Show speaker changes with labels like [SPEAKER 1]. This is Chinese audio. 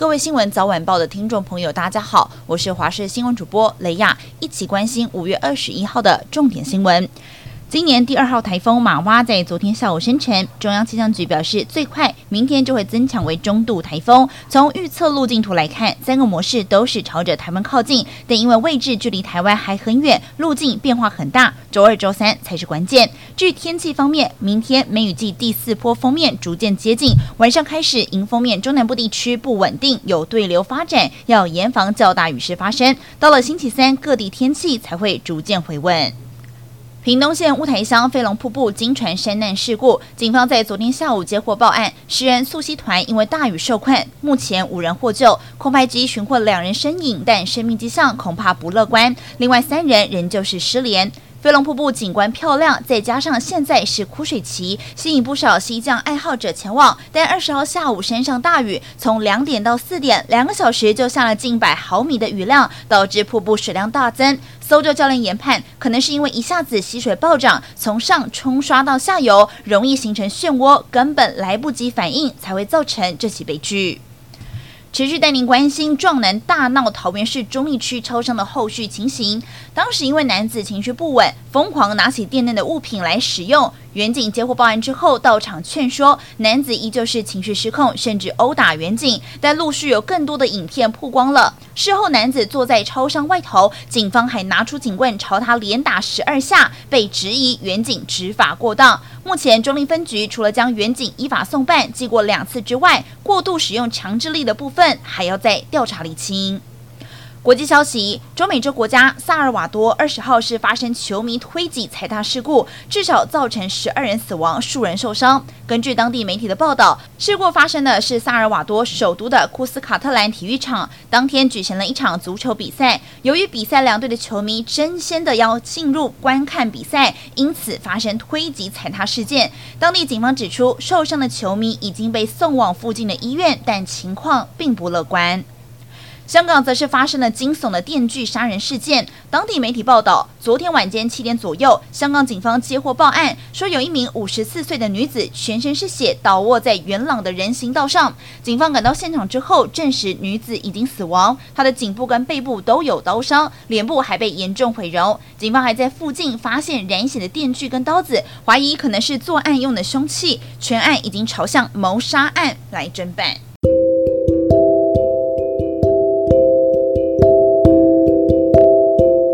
[SPEAKER 1] 各位新闻早晚报的听众朋友，大家好，我是华视新闻主播雷亚，一起关心五月二十一号的重点新闻。今年第二号台风马蛙在昨天下午生成，中央气象局表示，最快明天就会增强为中度台风。从预测路径图来看，三个模式都是朝着台湾靠近，但因为位置距离台湾还很远，路径变化很大，周二、周三才是关键。至于天气方面，明天梅雨季第四波锋面逐渐接近，晚上开始迎风面中南部地区不稳定，有对流发展，要严防较大雨势发生。到了星期三，各地天气才会逐渐回温。屏东县乌台乡飞龙瀑布惊船山难事故，警方在昨天下午接获报案，十人溯溪团因为大雨受困，目前五人获救，空拍机寻获两人身影，但生命迹象恐怕不乐观，另外三人仍旧是失联。飞龙瀑布景观漂亮，再加上现在是枯水期，吸引不少溪降爱好者前往。但二十号下午山上大雨，从两点到四点，两个小时就下了近百毫米的雨量，导致瀑布水量大增。搜救教练研判，可能是因为一下子溪水暴涨，从上冲刷到下游，容易形成漩涡，根本来不及反应，才会造成这起悲剧。持续带您关心壮男大闹桃园市中坜区超商的后续情形。当时因为男子情绪不稳，疯狂拿起店内的物品来使用。远警接获报案之后到场劝说，男子依旧是情绪失控，甚至殴打远警。但陆续有更多的影片曝光了。事后男子坐在超商外头，警方还拿出警棍朝他连打十二下，被质疑远警执法过当。目前中坜分局除了将远警依法送办、记过两次之外，过度使用强制力的部分还要再调查厘清。国际消息：中美洲国家萨尔瓦多二十号是发生球迷推挤踩踏事故，至少造成十二人死亡，数人受伤。根据当地媒体的报道，事故发生的是萨尔瓦多首都的库斯卡特兰体育场，当天举行了一场足球比赛。由于比赛两队的球迷争先的要进入观看比赛，因此发生推挤踩踏事件。当地警方指出，受伤的球迷已经被送往附近的医院，但情况并不乐观。香港则是发生了惊悚的电锯杀人事件。当地媒体报道，昨天晚间七点左右，香港警方接获报案，说有一名五十四岁的女子全身是血，倒卧在元朗的人行道上。警方赶到现场之后，证实女子已经死亡，她的颈部跟背部都有刀伤，脸部还被严重毁容。警方还在附近发现染血的电锯跟刀子，怀疑可能是作案用的凶器。全案已经朝向谋杀案来侦办。